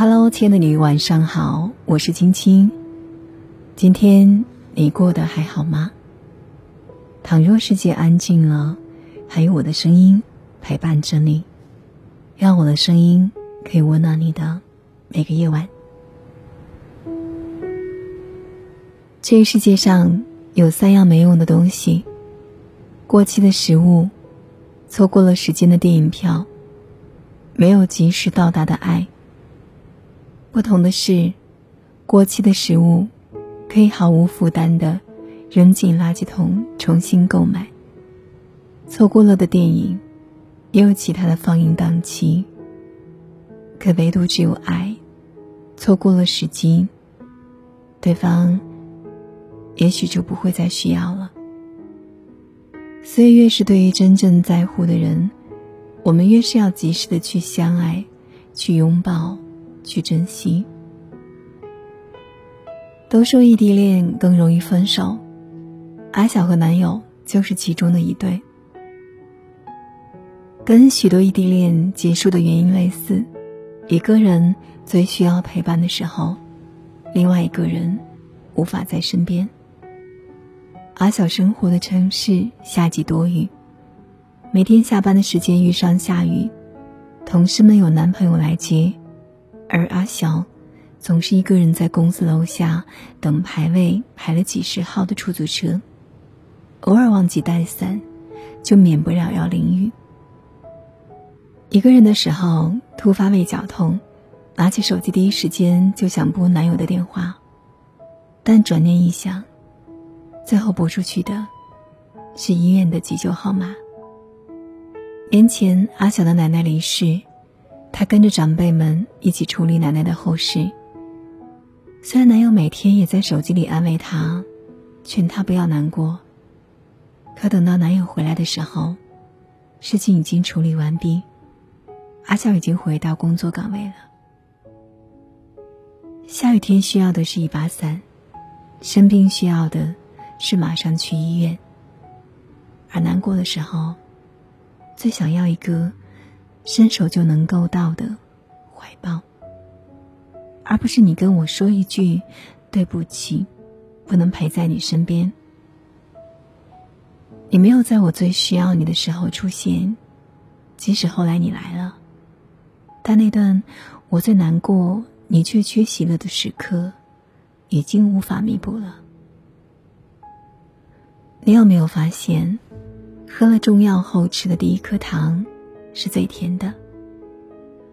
Hello，亲爱的你，晚上好，我是青青。今天你过得还好吗？倘若世界安静了，还有我的声音陪伴着你，让我的声音可以温暖你的每个夜晚。这个世界上有三样没用的东西：过期的食物，错过了时间的电影票，没有及时到达的爱。不同的是，过期的食物可以毫无负担的扔进垃圾桶重新购买；错过了的电影也有其他的放映档期。可唯独只有爱，错过了时机，对方也许就不会再需要了。所以，越是对于真正在乎的人，我们越是要及时的去相爱，去拥抱。去珍惜。都说异地恋更容易分手，阿晓和男友就是其中的一对。跟许多异地恋结束的原因类似，一个人最需要陪伴的时候，另外一个人无法在身边。阿晓生活的城市夏季多雨，每天下班的时间遇上下雨，同事们有男朋友来接。而阿晓，总是一个人在公司楼下等排位排了几十号的出租车，偶尔忘记带伞，就免不了要淋雨。一个人的时候，突发胃绞痛，拿起手机第一时间就想拨男友的电话，但转念一想，最后拨出去的，是医院的急救号码。年前，阿晓的奶奶离世。她跟着长辈们一起处理奶奶的后事。虽然男友每天也在手机里安慰她，劝她不要难过，可等到男友回来的时候，事情已经处理完毕，阿笑已经回到工作岗位了。下雨天需要的是一把伞，生病需要的是马上去医院，而难过的时候，最想要一个。伸手就能够到的怀抱，而不是你跟我说一句对不起，不能陪在你身边。你没有在我最需要你的时候出现，即使后来你来了，但那段我最难过，你却缺席了的时刻，已经无法弥补了。你有没有发现，喝了中药后吃的第一颗糖？是最甜的，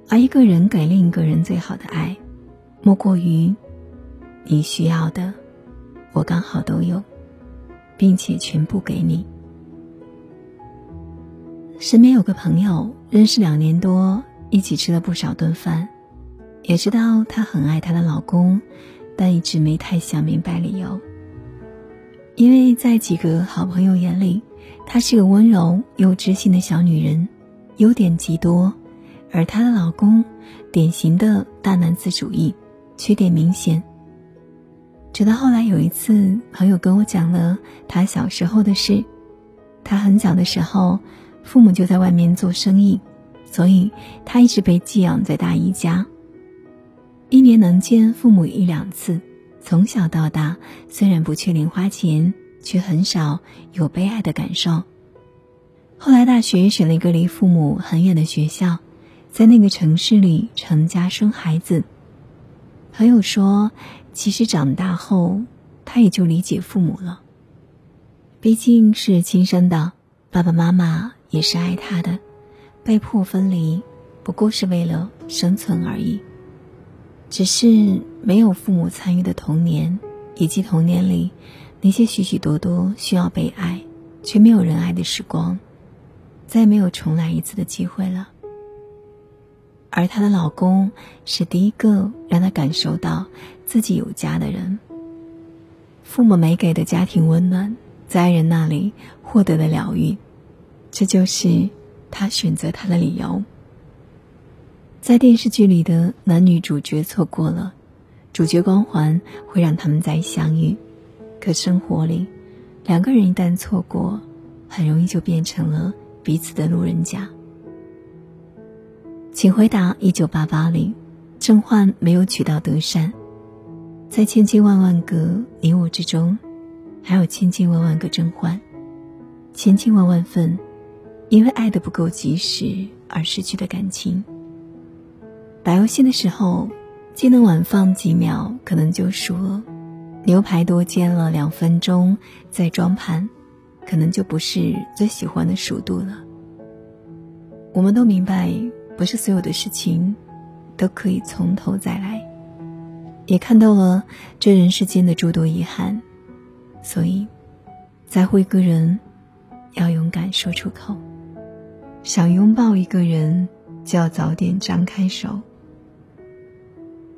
而一个人给另一个人最好的爱，莫过于你需要的，我刚好都有，并且全部给你。身边有个朋友，认识两年多，一起吃了不少顿饭，也知道她很爱她的老公，但一直没太想明白理由。因为在几个好朋友眼里，她是个温柔又知性的小女人。优点极多，而她的老公，典型的大男子主义，缺点明显。直到后来有一次，朋友跟我讲了他小时候的事。他很小的时候，父母就在外面做生意，所以他一直被寄养在大姨家。一年能见父母一两次，从小到大，虽然不缺零花钱，却很少有被爱的感受。后来大学选了一个离父母很远的学校，在那个城市里成家生孩子。朋友说，其实长大后他也就理解父母了。毕竟是亲生的，爸爸妈妈也是爱他的，被迫分离不过是为了生存而已。只是没有父母参与的童年，以及童年里那些许许多多需要被爱却没有人爱的时光。再没有重来一次的机会了。而她的老公是第一个让她感受到自己有家的人。父母没给的家庭温暖，在爱人那里获得了疗愈，这就是他选择他的理由。在电视剧里的男女主角错过了，主角光环会让他们再相遇，可生活里，两个人一旦错过，很容易就变成了。彼此的路人甲，请回答：一九八八里，甄嬛没有娶到德善，在千千万万个你我之中，还有千千万万个甄嬛，千千万万份因为爱的不够及时而失去的感情。打游戏的时候，技能晚放几秒，可能就输了；牛排多煎了两分钟再装盘，可能就不是最喜欢的熟度了。我们都明白，不是所有的事情都可以从头再来，也看到了这人世间的诸多遗憾，所以，在乎一个人，要勇敢说出口。想拥抱一个人，就要早点张开手。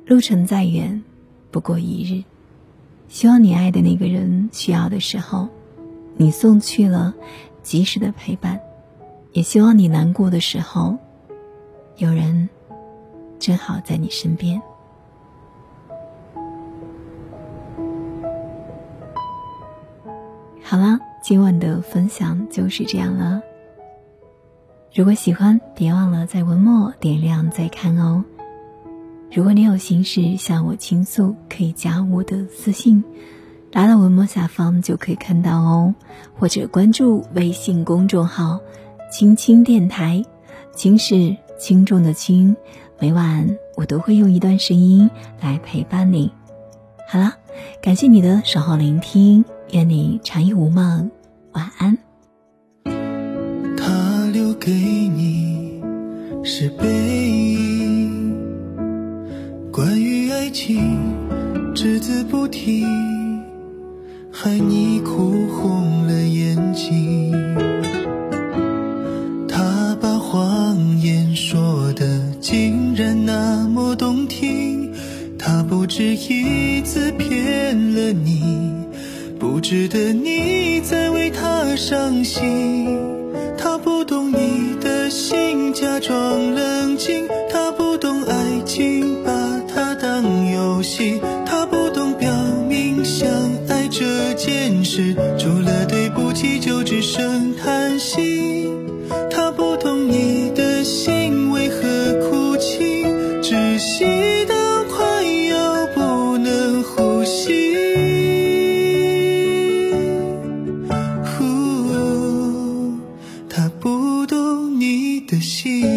路程再远，不过一日。希望你爱的那个人需要的时候，你送去了及时的陪伴；也希望你难过的时候，有人正好在你身边。好了，今晚的分享就是这样了。如果喜欢，别忘了在文末点亮再看哦。如果你有心事向我倾诉，可以加我的私信，拉到文末下方就可以看到哦。或者关注微信公众号“青青电台”，青是轻重的轻。每晚我都会用一段声音来陪伴你。好了，感谢你的守候聆听，愿你长夜无梦，晚安。他留给你是背影关于爱情，只字不提，害你哭红了眼睛。他把谎言说的竟然那么动听，他不止一次骗了你，不值得你再为他伤心。他不懂你的心，假装冷静，他不懂爱情。他不件事，除了对不起就只剩叹息。他不懂你的心为何哭泣，窒息到快要不能呼吸。他不懂你的心。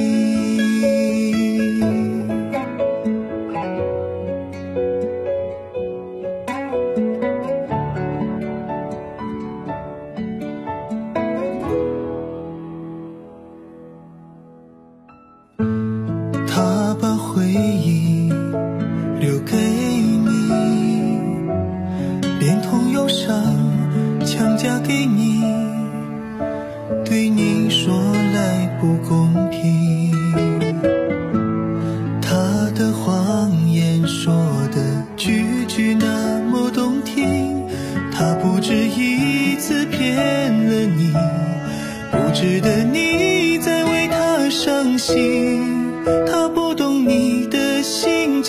回忆留给你。连同忧伤强加给你对你说来不公平。他的谎言说的句句那么动听他不止一次骗了你不值得你再为他伤心。